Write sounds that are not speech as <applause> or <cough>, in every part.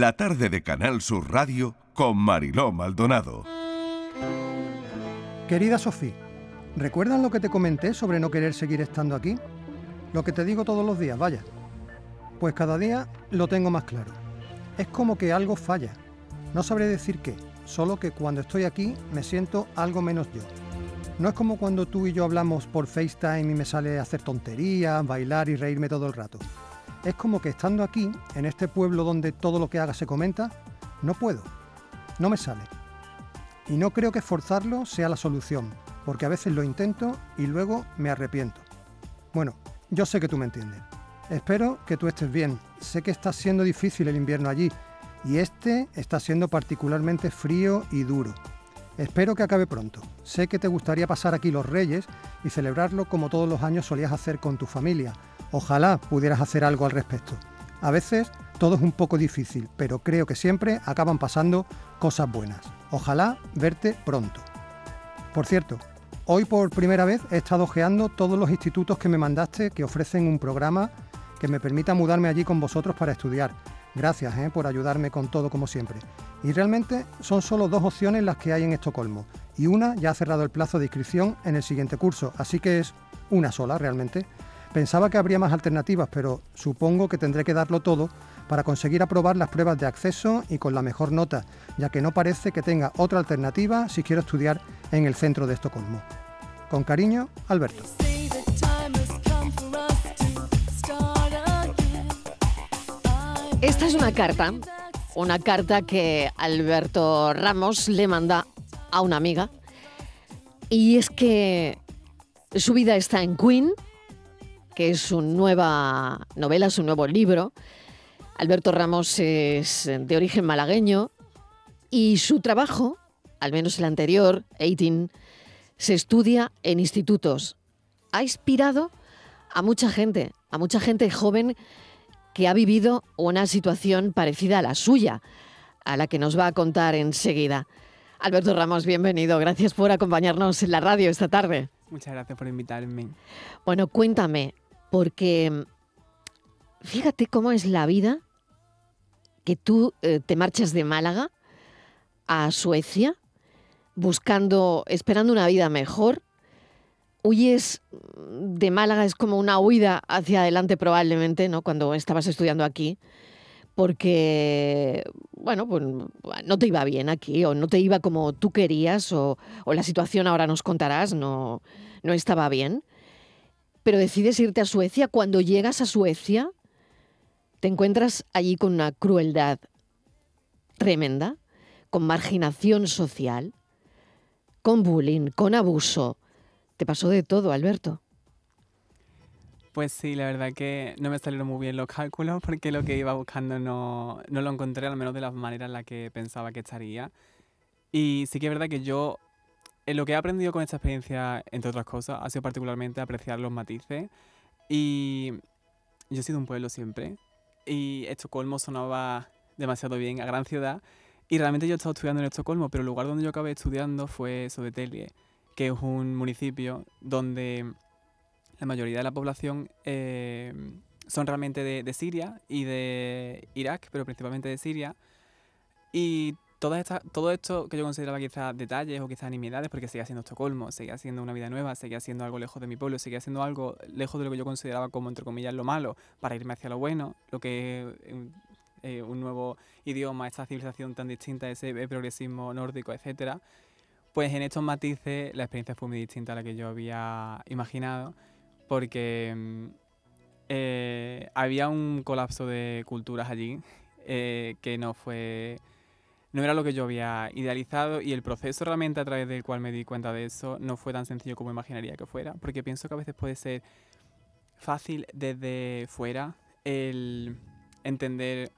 la tarde de Canal Sur Radio con Mariló Maldonado. Querida Sofía, ¿recuerdas lo que te comenté sobre no querer seguir estando aquí? Lo que te digo todos los días, vaya. Pues cada día lo tengo más claro. Es como que algo falla. No sabré decir qué, solo que cuando estoy aquí me siento algo menos yo. No es como cuando tú y yo hablamos por FaceTime y me sale hacer tonterías, bailar y reírme todo el rato. Es como que estando aquí, en este pueblo donde todo lo que haga se comenta, no puedo. No me sale. Y no creo que esforzarlo sea la solución, porque a veces lo intento y luego me arrepiento. Bueno, yo sé que tú me entiendes. Espero que tú estés bien. Sé que está siendo difícil el invierno allí y este está siendo particularmente frío y duro. Espero que acabe pronto. Sé que te gustaría pasar aquí los Reyes y celebrarlo como todos los años solías hacer con tu familia. Ojalá pudieras hacer algo al respecto. A veces todo es un poco difícil, pero creo que siempre acaban pasando cosas buenas. Ojalá verte pronto. Por cierto, hoy por primera vez he estado ojeando todos los institutos que me mandaste que ofrecen un programa que me permita mudarme allí con vosotros para estudiar. Gracias eh, por ayudarme con todo como siempre. Y realmente son solo dos opciones las que hay en Estocolmo. Y una ya ha cerrado el plazo de inscripción en el siguiente curso, así que es una sola realmente. Pensaba que habría más alternativas, pero supongo que tendré que darlo todo para conseguir aprobar las pruebas de acceso y con la mejor nota, ya que no parece que tenga otra alternativa si quiero estudiar en el centro de Estocolmo. Con cariño, Alberto. Esta es una carta, una carta que Alberto Ramos le manda a una amiga. Y es que su vida está en Queen, que es su nueva novela, su nuevo libro. Alberto Ramos es de origen malagueño y su trabajo, al menos el anterior, 18, se estudia en institutos. Ha inspirado a mucha gente, a mucha gente joven que ha vivido una situación parecida a la suya, a la que nos va a contar enseguida. Alberto Ramos, bienvenido. Gracias por acompañarnos en la radio esta tarde. Muchas gracias por invitarme. Bueno, cuéntame, porque fíjate cómo es la vida que tú eh, te marchas de Málaga a Suecia buscando, esperando una vida mejor. Huyes de Málaga, es como una huida hacia adelante probablemente, ¿no? Cuando estabas estudiando aquí, porque, bueno, pues no te iba bien aquí, o no te iba como tú querías, o, o la situación ahora nos contarás, no, no estaba bien. Pero decides irte a Suecia. Cuando llegas a Suecia, te encuentras allí con una crueldad tremenda, con marginación social, con bullying, con abuso. Te pasó de todo, Alberto. Pues sí, la verdad que no me salieron muy bien los cálculos porque lo que iba buscando no, no lo encontré, al menos de la manera en la que pensaba que estaría. Y sí que es verdad que yo, en lo que he aprendido con esta experiencia, entre otras cosas, ha sido particularmente apreciar los matices. Y yo he sido un pueblo siempre, y Estocolmo sonaba demasiado bien, a gran ciudad. Y realmente yo he estado estudiando en Estocolmo, pero el lugar donde yo acabé estudiando fue Södertälje, que es un municipio donde la mayoría de la población eh, son realmente de, de, Siria y de Irak, pero principalmente de Siria. Y todas estas, todo esto que yo consideraba quizás detalles o quizás nimiedades, porque seguía siendo Estocolmo, seguía siendo una vida nueva, seguía siendo algo lejos de mi pueblo, seguía siendo algo lejos de lo que yo consideraba como, entre comillas, lo malo, para irme hacia lo bueno, lo que eh, eh, un nuevo idioma, esta civilización tan distinta, ese progresismo nórdico, etcétera. Pues en estos matices la experiencia fue muy distinta a la que yo había imaginado, porque mm, eh, había un colapso de culturas allí eh, que no fue no era lo que yo había idealizado y el proceso realmente a través del cual me di cuenta de eso no fue tan sencillo como imaginaría que fuera, porque pienso que a veces puede ser fácil desde fuera el entender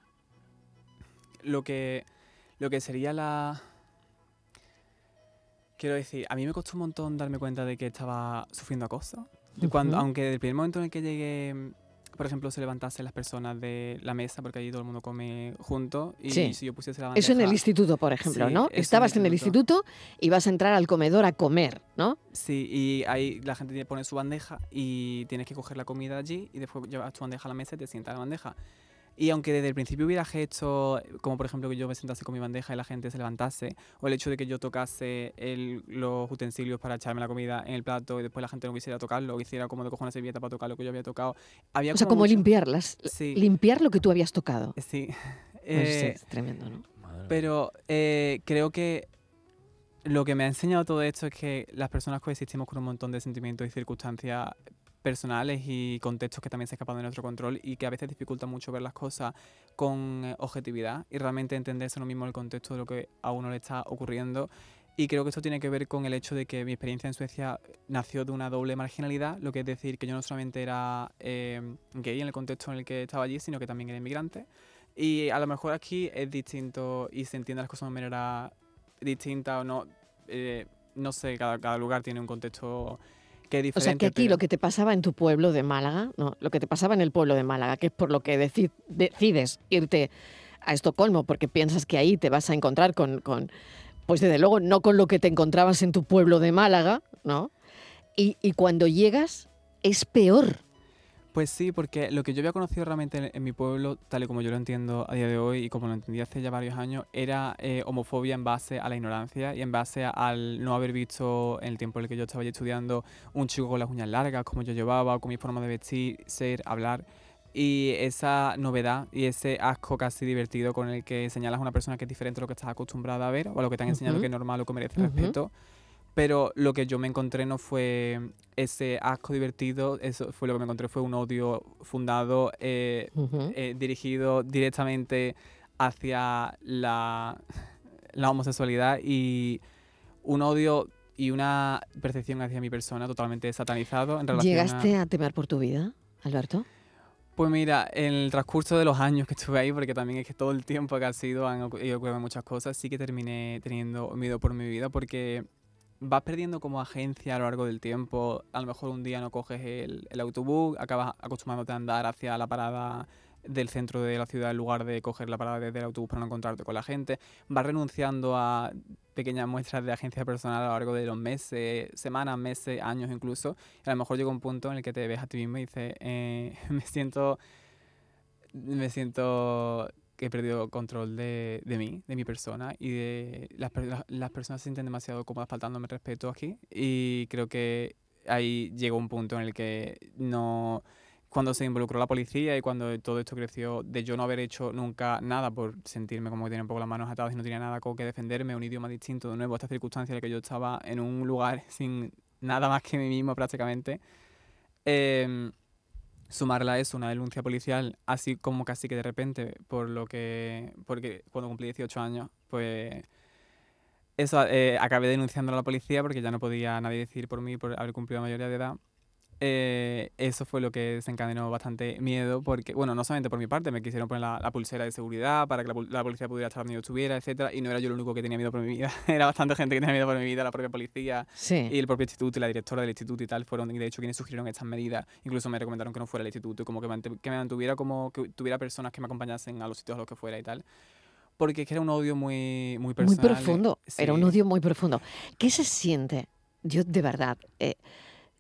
lo que, lo que sería la... Quiero decir, a mí me costó un montón darme cuenta de que estaba sufriendo acoso. Cuando, aunque desde el primer momento en el que llegué por ejemplo, se levantasen las personas de la mesa, porque allí todo el mundo come junto, y si yo pusiese la bandeja... Eso en el instituto, por ejemplo, ¿no? Estabas en el instituto y vas a entrar al comedor a comer, ¿no? Sí, y ahí la gente pone su bandeja y tienes que coger la comida allí y después llevas tu bandeja a la mesa y te sientas a la bandeja. Y aunque desde el principio hubiera gestos, como por ejemplo que yo me sentase con mi bandeja y la gente se levantase, o el hecho de que yo tocase el- los utensilios para echarme la comida en el plato y después la gente no quisiera tocarlo, o hiciera como de coger una servilleta para tocar lo que yo había tocado, había O sea, como mucho- limpiarlas. Sí. Limpiar lo que tú habías tocado. Sí. <laughs> Pues sí, Eh, es tremendo, ¿no? Pero eh, creo que lo que me ha enseñado todo esto es que las personas coexistimos con un montón de sentimientos y circunstancias personales y contextos que también se escapan de nuestro control y que a veces dificulta mucho ver las cosas con eh, objetividad y realmente entenderse uno mismo el contexto de lo que a uno le está ocurriendo. Y creo que esto tiene que ver con el hecho de que mi experiencia en Suecia nació de una doble marginalidad, lo que es decir que yo no solamente era eh, gay en el contexto en el que estaba allí, sino que también era inmigrante. Y a lo mejor aquí es distinto y se entiende las cosas de manera distinta o no. eh, no sé, cada, cada lugar tiene un contexto O sea, que aquí pero- lo que te pasaba en tu pueblo de Málaga, no, lo que te pasaba en el pueblo de Málaga, que es por lo que deci- decides irte a Estocolmo, porque piensas que ahí te vas a encontrar con, con, pues desde luego, no con lo que te encontrabas en tu pueblo de Málaga, ¿no? Y, y cuando llegas es peor. Pues sí, porque lo que yo había conocido realmente en, en mi pueblo, tal y como yo lo entiendo a día de hoy y como lo entendí hace ya varios años, era eh, homofobia en base a la ignorancia y en base a- al no haber visto en el tiempo en el que yo estaba allí estudiando un chico con las uñas largas, como yo llevaba, con mi forma de vestir, ser, hablar. Y esa novedad y ese asco casi divertido con el que señalas a una persona que es diferente a lo que estás acostumbrada a ver o a lo que te han enseñado que es normal o que merece respeto. Pero lo que yo me encontré no fue ese asco divertido, eso fue lo que me encontré, fue un odio fundado, eh, eh, dirigido directamente hacia la, la homosexualidad y un odio y una percepción hacia mi persona totalmente satanizado en relación ¿Llegaste a... a temer por tu vida, Alberto? Pues mira, en el transcurso de los años que estuve ahí, porque también es que todo el tiempo que ha sido han ocu- ido ocurriendo muchas cosas, sí que terminé teniendo miedo por mi vida porque vas perdiendo como agencia a lo largo del tiempo. A lo mejor un día no coges el, autobús, acabas acostumbrándote a andar hacia la parada del centro de la ciudad en lugar de coger la parada desde el autobús para no encontrarte con la gente. Vas renunciando a pequeñas muestras de agencia personal a lo largo de los meses, semanas, meses, años incluso. Y a lo mejor llega un punto en el que te ves a ti mismo y dices, eh, <laughs> me siento me siento he perdido control de, de mí, de mi persona y de las, las- personas se sienten demasiado cómodas faltándome respeto aquí y creo que ahí llegó un punto en el que no cuando se involucró la policía y cuando todo esto creció de yo no haber hecho nunca nada por sentirme como que tenía un poco las manos atadas y no tenía nada con que defenderme, un idioma distinto, de nuevo esta circunstancia en la que yo estaba en un lugar <laughs> sin nada más que mí mismo prácticamente. Em, sumarla a eso, una denuncia policial, así como casi que de repente, por lo que, porque cuando cumplí 18 años, pues eso, eh, acabé denunciando a la policía porque ya no podía nadie decir por mí por haber cumplido la mayoría de edad. Eh, eso fue lo que desencadenó bastante miedo, porque, bueno, no solamente por mi parte, me quisieron poner la, la pulsera de seguridad para que la, la policía pudiera estar donde yo estuviera, etcétera, y no era yo el único que tenía miedo por mi vida, <laughs> era bastante gente que tenía miedo por mi vida, la propia policía, Sí. y el propio instituto y la directora del instituto y tal fueron, de hecho, quienes sugirieron estas medidas. Incluso me recomendaron que no fuera al instituto y como que, que me mantuviera como que tuviera personas que me acompañasen a los sitios a los que fuera y tal. Porque es que era un odio muy, muy Muy personal. eh, profundo, era un sí. odio muy profundo. ¿Qué se siente? Yo, de verdad, eh,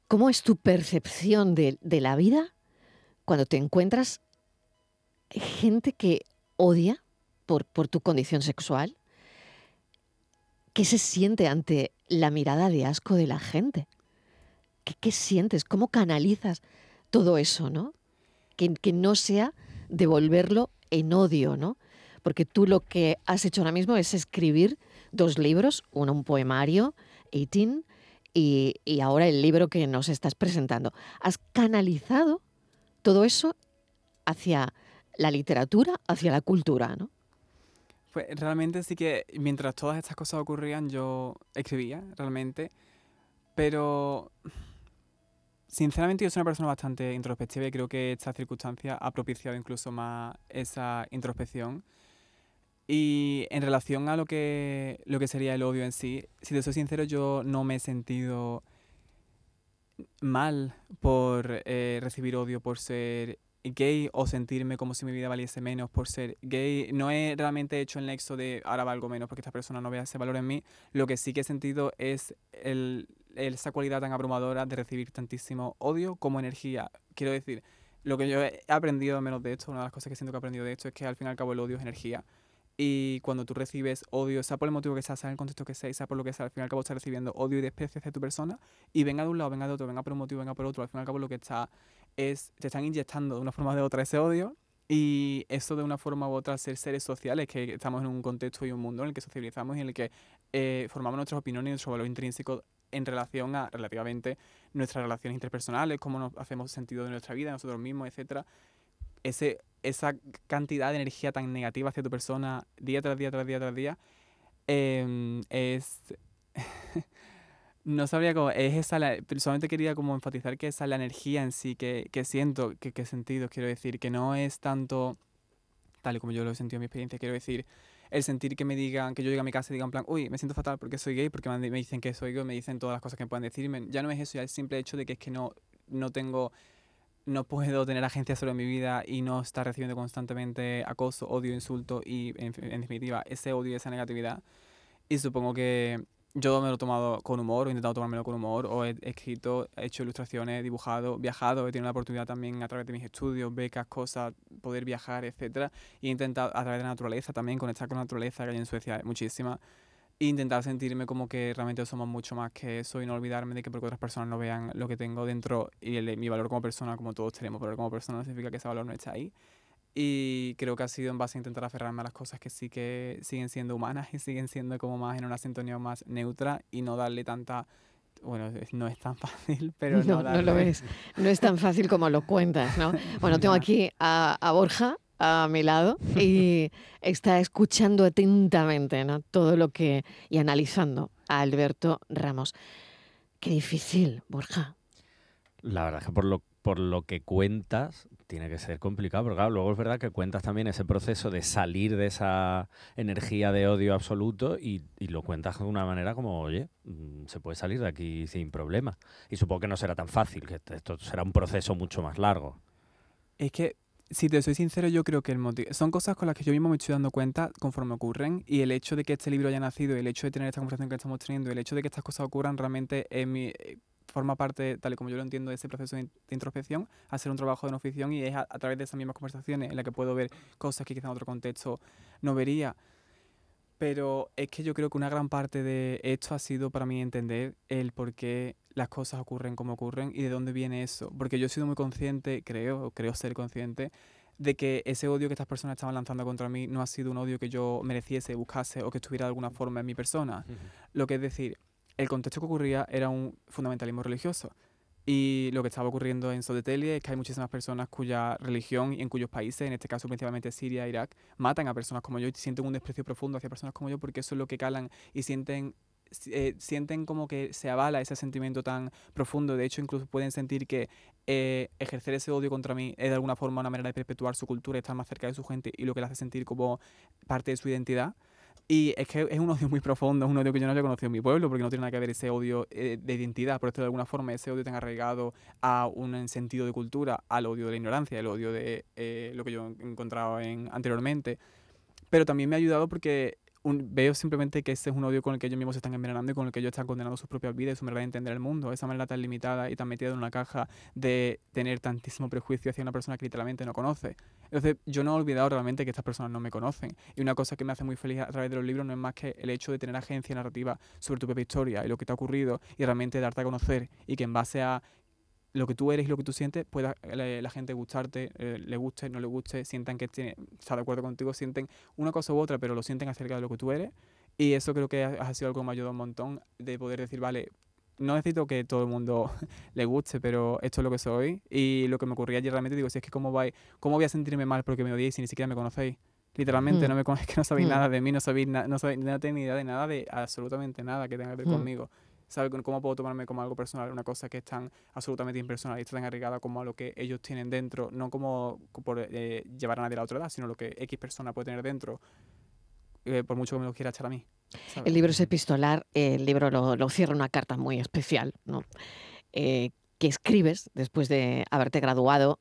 ¿cómo es tu percepción de, la vida cuando te encuentras gente que odia por, tu condición sexual? ¿Qué se siente ante la mirada de asco de la gente? ¿Qué, qué sientes? ¿Cómo canalizas todo eso, no? Que, que no sea devolverlo en odio, ¿no? Porque tú lo que has hecho ahora mismo es escribir dos libros, uno un poemario, 18, y, ahora el libro que nos estás presentando. Has canalizado todo eso hacia la literatura, hacia la cultura, ¿no? Pues realmente sí que mientras todas estas cosas ocurrían yo escribía realmente, pero sinceramente yo soy una persona bastante introspectiva y creo que esta circunstancia ha propiciado incluso más esa introspección. Y en relación a lo que, lo que sería el odio en sí, si te soy sincero, yo no me he sentido mal por eh, recibir odio por ser gay o sentirme como si mi vida valiese menos por ser gay. No he realmente hecho el nexo de ahora valgo menos porque esta persona no vea ese valor en mí. Lo que sí que he sentido es el, esa cualidad tan abrumadora de recibir tantísimo odio como energía. Quiero decir, lo que yo he aprendido menos de esto, una de las cosas que siento que he aprendido de esto es que al fin y al cabo el odio es energía. Y cuando tú recibes odio, sea por el motivo que sea, sea en el contexto que sea, sea por lo que sea, al fin y al cabo estás recibiendo odio y desprecio hacia tu persona. Y venga de un lado, venga de otro, venga por un motivo, venga por otro, al fin y al cabo lo que está es, te están inyectando de una forma o otra ese odio. Y eso de una forma u otra, ser seres sociales, que estamos en un contexto y un mundo en el que socializamos y en el que eh, formamos nuestras opiniones y nuestro valor intrínseco en relación a relativamente nuestras relaciones interpersonales, cómo nos hacemos sentido de nuestra vida, nosotros mismos, etcétera. Ese, esa cantidad de energía tan negativa hacia tu persona día tras día, tras día, tras día, em, es... <laughs> no sabría cómo... Es esa la, solamente quería como enfatizar que esa es la energía en sí que, que siento, que, que sentido, quiero decir, que no es tanto tal y como yo lo he sentido en mi experiencia, quiero decir, el sentir que me digan, que yo llegue a mi casa y digan en plan, uy, me siento fatal porque soy gay, porque me dicen que soy gay, me dicen todas las cosas que me pueden decirme. Ya no es eso, ya el simple hecho de que es que no, no tengo, no puedo tener agencia sobre mi vida y no estar recibiendo constantemente acoso, odio, insulto y, en, en definitiva, ese odio y esa negatividad. Y supongo que yo me lo he tomado con humor, he intentado tomármelo con humor, o he escrito, he hecho ilustraciones, he dibujado, viajado, he tenido la oportunidad también a través de mis estudios, becas, cosas, poder viajar, etcétera, e intentado a través de la naturaleza también, conectar con la naturaleza que hay en Suecia, muchísima, e intentar sentirme como que realmente somos mucho más que eso y no olvidarme de que porque otras personas no vean lo que tengo dentro y el, mi valor como persona, como todos tenemos valor como persona, no significa que ese valor no esté ahí. Y creo que ha sido en base a intentar aferrarme a las cosas que sí que siguen siendo humanas y <laughs> siguen siendo como más en una sintonía más neutra y no darle tanta... Bueno, no es tan <laughs> fácil, pero no, no, no lo es. No es tan fácil como lo cuentas, ¿no? <laughs> Bueno, tengo aquí a, a Borja a mi lado <laughs> y está escuchando atentamente ¿no? todo lo que y analizando a Alberto Ramos. Qué difícil, Borja. La verdad es que por lo, por lo que cuentas, tiene que ser complicado, porque claro, luego es verdad que cuentas también ese proceso de salir de esa energía de odio absoluto y, y lo cuentas de una manera como, oye, mm, se puede salir de aquí sin problema. Y supongo que no será tan fácil, que esto será un proceso mucho más largo. Es que, si te soy sincero, yo creo que el motivo... Son cosas con las que yo mismo me estoy dando cuenta conforme ocurren y el hecho de que este libro haya nacido, el hecho de tener esta conversación que estamos teniendo, el hecho de que estas cosas ocurran realmente mi forma parte, tal y como yo lo entiendo, de ese proceso de, de introspección, hacer un trabajo de no ficción y es a, a, través de esas mismas conversaciones en las que puedo ver cosas que quizá en otro contexto no vería. Pero es que yo creo que una gran parte de esto ha sido para mí entender el por qué las cosas ocurren como ocurren y de dónde viene eso. Porque yo he sido muy consciente, creo, creo ser consciente, de que ese odio que estas personas estaban lanzando contra mí no ha sido un odio que yo mereciese, buscase o que estuviera de alguna forma en mi persona. Uh -huh. Lo que es decir, el contexto que ocurría era un fundamentalismo religioso. Y lo que estaba ocurriendo en Sodetelia es que hay muchísimas personas cuya religión y en cuyos países, en este caso principalmente Siria, Irak, matan a personas como yo y sienten un desprecio profundo hacia personas como yo porque eso es lo que calan y sienten eh, sienten como que se avala ese sentimiento tan profundo. De hecho, incluso pueden sentir que eh, ejercer ese odio contra mí es de alguna forma una manera de perpetuar su cultura, estar más cerca de su gente y lo que le hace sentir como parte de su identidad. Y es que es un odio muy profundo, es un odio que yo no había conocido en mi pueblo, porque no tiene nada que ver ese odio eh, de identidad, por esto de alguna forma ese odio tenga arraigado a un sentido de cultura, al odio de la ignorancia, el odio de eh, lo que yo he encontrado en, anteriormente. Pero también me ha ayudado porque veo simplemente que ese es un odio con el que ellos mismos se están envenenando y con el que ellos están condenando sus propias vidas y su manera de entender el mundo. Esa manera tan limitada y tan metida en una caja de tener tantísimo prejuicio hacia una persona que literalmente no conoce. Entonces, yo no he olvidado realmente que estas personas no me conocen. Y una cosa que me hace muy feliz a través de los libros no es más que el hecho de tener agencia narrativa sobre tu propia historia y lo que te ha ocurrido y realmente darte a conocer y que en base a lo que tú eres y lo que tú sientes, pueda la, la gente gustarte, eh, le guste, no le guste, sientan que tiene, está de acuerdo contigo, sienten una cosa u otra, pero lo sienten acerca de lo que tú eres. Y eso creo que ha, ha sido algo que me ha ayudado un montón de poder decir, vale, no necesito que todo el mundo <laughs> le guste, pero esto es lo que soy. Y lo que me ocurría ayer realmente digo, si es que cómo, va, cómo voy a sentirme mal porque me odiéis si ni siquiera me conocéis. Literalmente, mm. no me <laughs> es que no sabéis mm. nada de mí, no sabéis, na, no sabéis, no tenéis ni idea de nada, de absolutamente nada que tenga que ver mm. conmigo. ¿Sabe cómo puedo tomarme como algo personal una cosa que es tan absolutamente impersonal y está tan arraigada como a lo que ellos tienen dentro? No como por eh, llevar a nadie a la otra edad, sino lo que X persona puede tener dentro, eh, por mucho que me lo quiera echar a mí. ¿sabes? El libro es epistolar, el libro lo, lo cierra una carta muy especial, ¿no? Eh, que escribes después de haberte graduado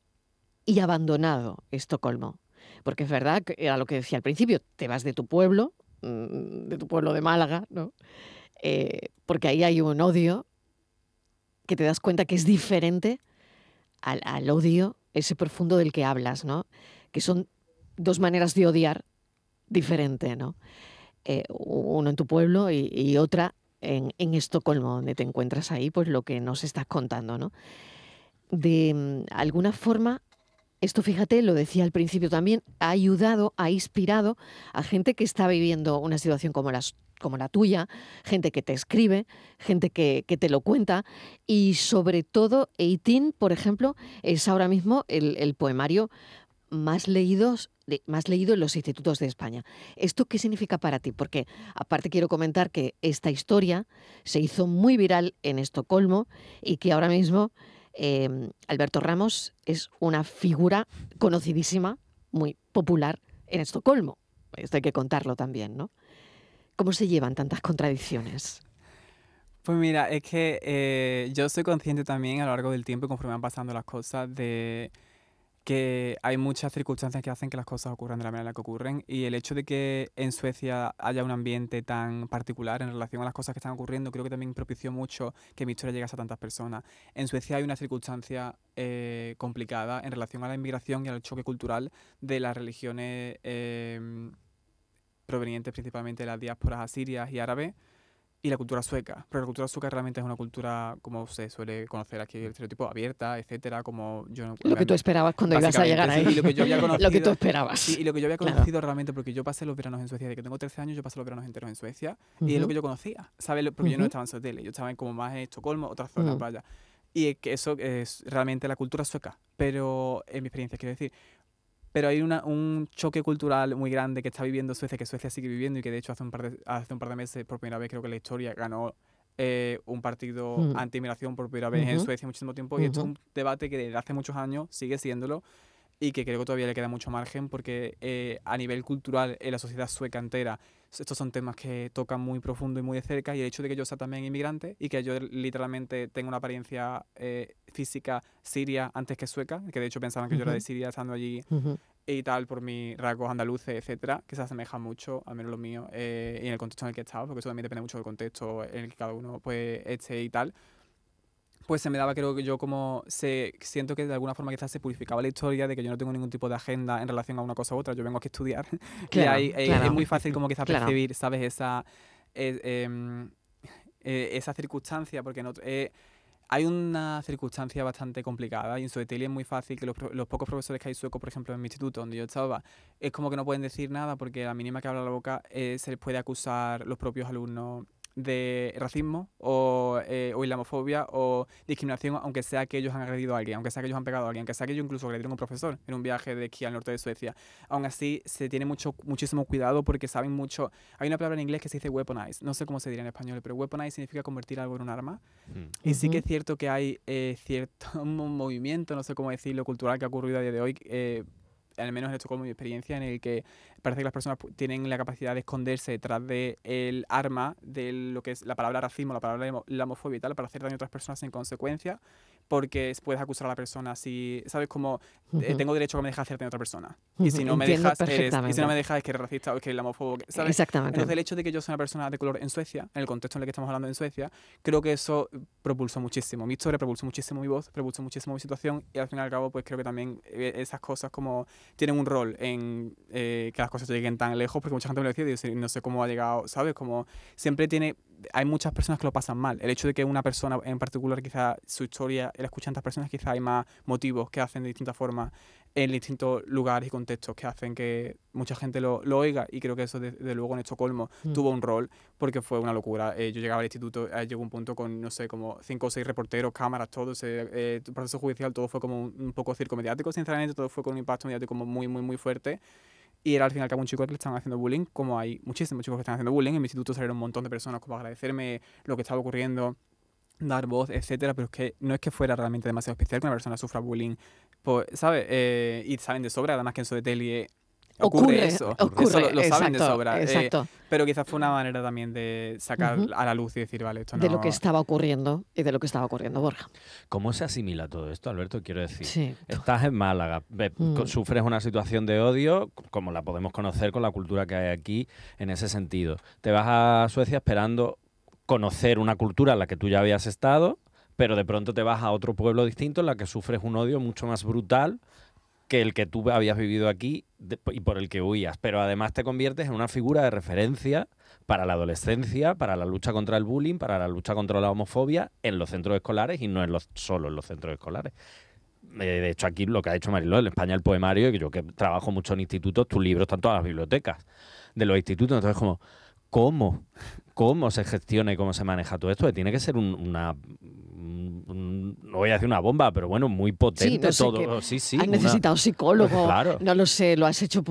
y abandonado Estocolmo. Porque es verdad era lo que decía al principio, te vas de tu pueblo, de tu pueblo de Málaga, ¿no? Eh, porque ahí hay un odio que te das cuenta que es diferente al, al, odio ese profundo del que hablas, ¿no? Que son dos maneras de odiar diferente, ¿no? Eh, uno en tu pueblo y, otra en, en, Estocolmo, donde te encuentras ahí, pues lo que nos estás contando, ¿no? De mm, alguna forma, esto, fíjate, lo decía al principio también, ha ayudado, ha inspirado a gente que está viviendo una situación como, la tuya, gente que te escribe, gente que, te lo cuenta y sobre todo, Eitin, por ejemplo, es ahora mismo el, poemario más leídos más leído en los institutos de España. ¿Esto qué significa para ti? Porque aparte quiero comentar que esta historia se hizo muy viral en Estocolmo y que ahora mismo Em, Alberto Ramos es una figura conocidísima, muy popular en Estocolmo. Esto hay que contarlo también, ¿no? ¿Cómo se llevan tantas contradicciones? Pues mira, es que eh, yo soy consciente también a lo largo del tiempo, conforme van pasando las cosas, de que hay muchas circunstancias que hacen que las cosas ocurran de la manera en la que ocurren y el hecho de que en Suecia haya un ambiente tan particular en relación a las cosas que están ocurriendo creo que también propició mucho que mi historia llegase a tantas personas. En Suecia hay una circunstancia eh, complicada en relación a la inmigración y al choque cultural de las religiones em, provenientes principalmente de las diásporas asirias y árabes y la cultura sueca. Pero la cultura sueca realmente es una cultura, como se suele conocer aquí, el estereotipo abierta, etcétera, como yo Lo que tú esperabas cuando ibas a llegar ahí. y lo que yo había conocido. <laughs> lo que tú esperabas. Sí, y lo que yo había conocido realmente, porque yo pasé los veranos en Suecia, de que tengo 13 años, yo pasé los veranos enteros en Suecia, y es lo que yo conocía, ¿sabes? Porque yo no estaba en Södertälje, yo estaba en como más en Estocolmo, otras zonas, uh Y es que eso es realmente la cultura sueca, pero en mi experiencia, quiero decir, pero hay una, un choque cultural muy grande que está viviendo Suecia, que Suecia sigue viviendo y que de hecho hace un par de, hace un par de meses, por primera vez creo que la historia, ganó eh, un partido mm. anti-inmigración por primera vez en Suecia muchísimo tiempo. Y esto es un debate que desde hace muchos años sigue siéndolo y que creo que todavía le queda mucho margen porque eh, a nivel cultural en la sociedad sueca entera estos son temas que tocan muy profundo y muy de cerca y el hecho de que yo sea también inmigrante y que yo literalmente tengo una apariencia eh, física siria antes que sueca, que de hecho pensaban que yo era de Siria estando allí y tal por mis rasgos andaluces, etcétera, que se asemeja mucho, al menos lo mío, eh, y en el contexto en el que he estado, porque eso también depende mucho del contexto en el que cada uno pues esté y tal pues se me daba, creo que yo como se, siento que de alguna forma quizás se purificaba la historia de que yo no tengo ningún tipo de agenda en relación a una cosa u otra, yo vengo aquí a estudiar. <laughs> Claro, y eh, es muy fácil como quizás percibir, ¿sabes? Esa, eh, em, eh, esa circunstancia, porque no, hay una circunstancia bastante complicada y en Suetelia es muy fácil que los, los, pocos profesores que hay suecos, por ejemplo, en mi instituto donde yo estaba, es como que no pueden decir nada porque a la mínima que habla la boca se les puede acusar los propios alumnos de racismo o, eh, o, islamofobia o discriminación, aunque sea que ellos han agredido a alguien, aunque sea que ellos han pegado a alguien, aunque sea que ellos incluso agredieron a un profesor en un viaje de aquí al norte de Suecia. Aún así, se tiene mucho, muchísimo cuidado porque saben mucho. Hay una palabra en inglés que se dice weaponize, no sé cómo se diría en español, pero weaponize significa convertir algo en un arma. Mm. Y sí que es cierto que hay eh, cierto <laughs> movimiento, no sé cómo decirlo, cultural que ha ocurrido a día de hoy. Eh, al menos en como mi experiencia, en el que parece que las personas tienen la capacidad de esconderse detrás del el arma de lo que es la palabra racismo, la palabra la homofobia y tal, para hacer daño a otras personas en consecuencia porque puedes acusar a la persona si, ¿sabes? Como eh, tengo derecho a que me dejes hacerte a otra persona. Y si no me dejas, eres, y si no me dejas es que eres racista o es que eres homófobo, ¿sabes? Exactamente. Entonces el hecho de que yo sea una persona de color en Suecia, en el contexto en el que estamos hablando en Suecia, creo que eso propulsó muchísimo mi historia, propulsó muchísimo mi voz, propulsó muchísimo mi situación y al fin y al cabo pues creo que también eh, esas cosas como tienen un rol en eh, que las cosas lleguen tan lejos porque mucha gente me lo decía y no sé cómo ha llegado, ¿sabes? Como siempre tiene hay muchas personas que lo pasan mal. El hecho de que una persona en particular, quizá su historia la escuchan tantas personas, quizá hay más motivos que hacen de distintas formas en distintos lugares y contextos que hacen que mucha gente lo, lo oiga y creo que eso desde luego en Estocolmo mm. tuvo un rol porque fue una locura. Eh, yo llegaba al instituto, eh, llegó un punto con, no sé, como cinco o seis reporteros, cámaras, todo, eh, proceso judicial, todo fue como un, un, poco circo mediático, sinceramente, todo fue con un impacto mediático como muy, muy, muy fuerte. Y era al fin y al cabo un chico que le estaban haciendo bullying, como hay muchísimos chicos que están haciendo bullying. En mi instituto salieron un montón de personas como agradecerme lo que estaba ocurriendo, dar voz, etcétera, pero es que no es que fuera realmente demasiado especial que una persona sufra bullying, pues, ¿sabes? Eh, y saben de sobra, además que en su detalle ocurre, eso. Ocurre, lo, saben de sobra. Eh, exacto. pero quizás fue una manera también de sacar a la luz y decir, vale, esto no... De lo que estaba ocurriendo y de lo que estaba ocurriendo, Borja. ¿Cómo se asimila todo esto, Alberto? Quiero decir, estás en Málaga, mm. sufres una situación de odio, como la podemos conocer con la cultura que hay aquí en ese sentido. Te vas a Suecia esperando conocer una cultura en la que tú ya habías estado, pero de pronto te vas a otro pueblo distinto en la que sufres un odio mucho más brutal que el que tú habías vivido aquí y por el que huías. Pero además te conviertes en una figura de referencia para la adolescencia, para la lucha contra el bullying, para la lucha contra la homofobia en los centros escolares y no en los, solo en los centros escolares. Eh, de hecho, aquí lo que ha hecho Mariló en España el poemario, y yo que trabajo mucho en institutos, tus libros están todas las bibliotecas de los institutos. Entonces, como, ¿cómo? ¿Cómo se gestiona y cómo se maneja todo esto? tiene que ser una no voy a decir una bomba, pero bueno, muy potente todo. Sí, sí, has necesitado psicólogo, no lo sé, lo has hecho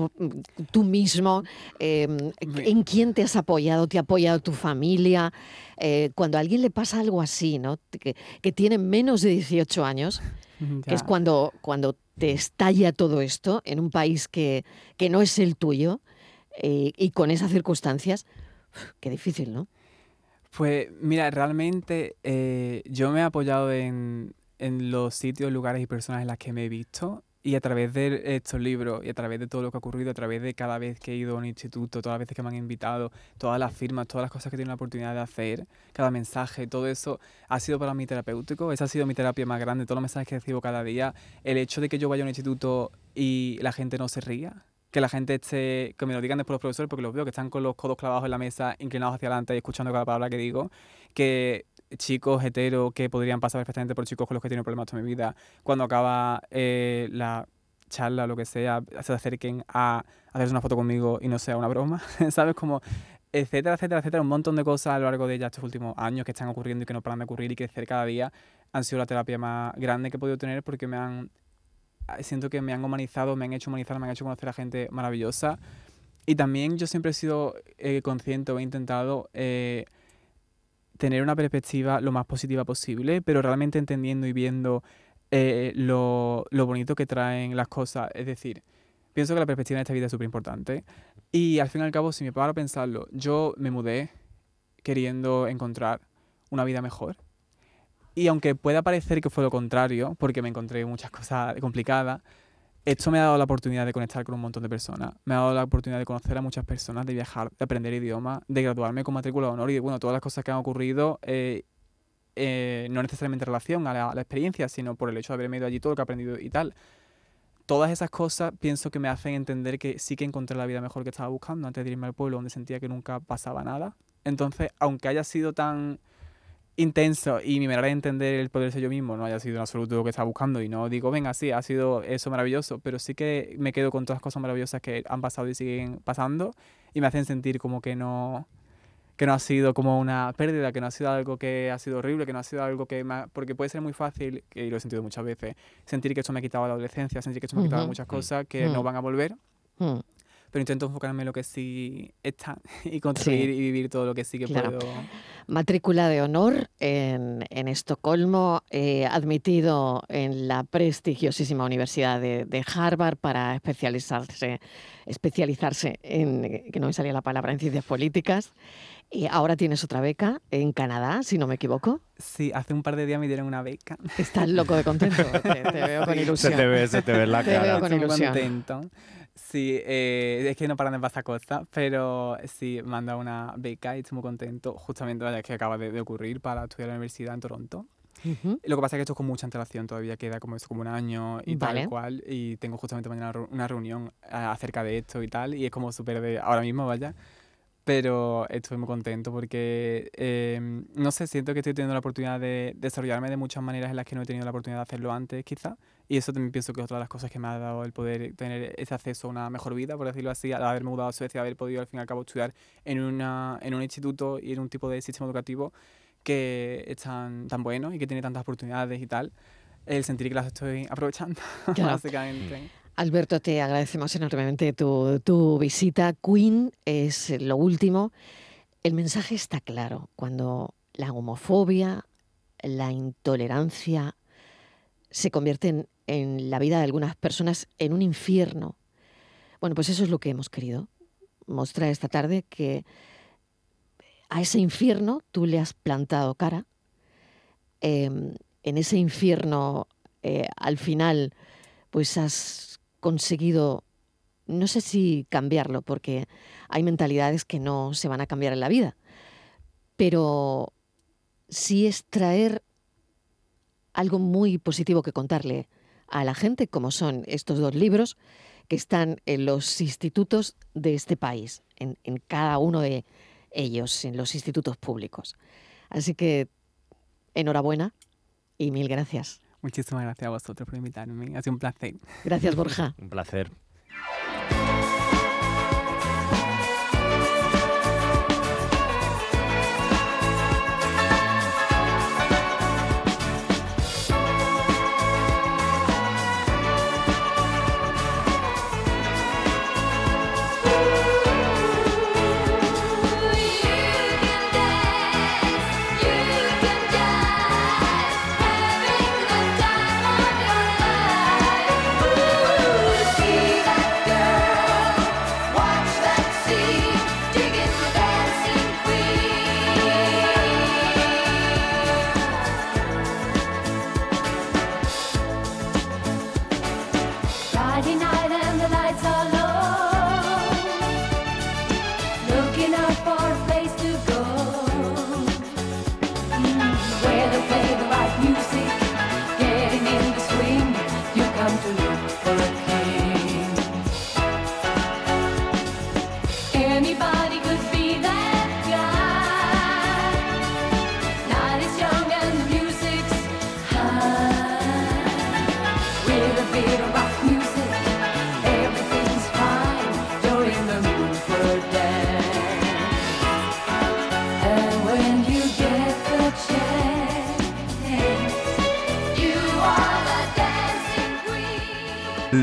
tú mismo. Em, ¿En quién te has apoyado? ¿Te ha apoyado tu familia? Eh, cuando a alguien le pasa algo así, ¿no? que, que tiene menos de 18 años, que es cuando, cuando te estalla todo esto en un país que, que no es el tuyo eh, y con esas circunstancias, <laughs> qué difícil, ¿no? Pues mira, realmente eh, yo me he apoyado en, en, los sitios, lugares y personas en las que me he visto y a través de estos libros y a través de todo lo que ha ocurrido, a través de cada vez que he ido a un instituto, todas las veces que me han invitado, todas las firmas, todas las cosas que he tenido la oportunidad de hacer, cada mensaje, todo eso ha sido para mí terapéutico, esa ha sido mi terapia más grande, todos los mensajes que recibo cada día, el hecho de que yo vaya a un instituto y la gente no se ría, que la gente esté, que me lo digan después los profesores, porque los veo que están con los codos clavados en la mesa, inclinados hacia adelante y escuchando cada palabra que digo, que chicos heteros que podrían pasar perfectamente por chicos con los que he tenido problemas toda mi vida, cuando acaba eh, la charla o lo que sea, se acerquen a hacerse una foto conmigo y no sea una broma, <laughs> ¿sabes? Como etcétera, etcétera, etcétera, un montón de cosas a lo largo de ya estos últimos años que están ocurriendo y que no paran de ocurrir y crecer cada día, han sido la terapia más grande que he podido tener porque me han siento que me han humanizado, me han hecho humanizar, me han hecho conocer a gente maravillosa. Y también yo siempre he sido eh, consciente o he intentado eh, tener una perspectiva lo más positiva posible, pero realmente entendiendo y viendo eh, lo, lo, bonito que traen las cosas. Es decir, pienso que la perspectiva en esta vida es súper importante. Y al fin y al cabo, si me paro a pensarlo, yo me mudé queriendo encontrar una vida mejor y aunque pueda parecer que fue lo contrario, porque me encontré muchas cosas complicadas, esto me ha dado la oportunidad de conectar con un montón de personas. Me ha dado la oportunidad de conocer a muchas personas, de viajar, de aprender idiomas, de graduarme con matrícula de honor y bueno, todas las cosas que han ocurrido, eh, eh, no necesariamente en relación a la, experiencia, sino por el hecho de haberme ido allí, todo lo que he aprendido y tal. Todas esas cosas pienso que me hacen entender que sí que encontré la vida mejor que estaba buscando antes de irme al pueblo donde sentía que nunca pasaba nada. Entonces, aunque haya sido tan intenso y mi manera de entender el poder ser yo mismo no haya sido en absoluto lo que estaba buscando y no digo, venga, sí, ha sido eso maravilloso, pero sí que me quedo con todas las cosas maravillosas que han pasado y siguen pasando y me hacen sentir como que no que no ha sido como una pérdida, que no ha sido algo que ha sido horrible, que no ha sido algo que... porque puede ser muy fácil, y lo he sentido muchas veces, sentir que esto me ha quitado la adolescencia, sentir que esto me ha quitado muchas cosas que no van a volver pero intento enfocarme en lo que sí está <laughs> y construir y vivir todo lo que sí que puedo. Matrícula de honor en, en Estocolmo, eh, admitido en la prestigiosísima Universidad de, de, Harvard para especializarse, especializarse en, que no me salía la palabra, en ciencias políticas. Y ahora tienes otra beca en Canadá, si no me equivoco. Sí, hace un par de días me dieron una beca. Estás loco de contento. te, <laughs> veo con ilusión. Se te ve, se te ve la cara. Te veo con ilusión. contento. Sí, eh, es que no paran de pasar cosas, pero sí, dado una beca y estoy muy contento. Justamente vaya que acaba de, ocurrir para estudiar en la universidad en Toronto. Lo que pasa es que esto es con mucha antelación, todavía queda como, eso, como un año y tal cual. Y tengo justamente mañana una reunión eh, acerca de esto y tal. Y es como súper de ahora mismo, vaya pero estoy muy contento porque, em, no sé, siento que estoy teniendo la oportunidad de desarrollarme de muchas maneras en las que no he tenido la oportunidad de hacerlo antes, quizá. Y eso también pienso que es otra de las cosas que me ha dado el poder tener ese acceso a una mejor vida, por decirlo así, al haberme mudado a Suecia, haber podido al fin y al cabo estudiar en, una, en un instituto y en un tipo de sistema educativo que es tan, tan bueno y que tiene tantas oportunidades y tal. El sentir que las estoy aprovechando, <laughs> básicamente. Alberto, te agradecemos enormemente tu, visita. Queen es lo último. El mensaje está claro. Cuando la homofobia, la intolerancia se convierten en la vida de algunas personas en un infierno. Bueno, pues eso es lo que hemos querido mostrar esta tarde, que a ese infierno tú le has plantado cara. Em, en ese infierno, eh, al final, pues has conseguido, no sé si cambiarlo, porque hay mentalidades que no se van a cambiar en la vida, pero sí es traer algo muy positivo que contarle a la gente, como son estos dos libros que están en los institutos de este país, en, en cada uno de ellos, en los institutos públicos. Así que enhorabuena y mil gracias. Muchísimas gracias a vosotros por invitarme. Ha sido un placer. Gracias, Borja. <laughs> Un placer.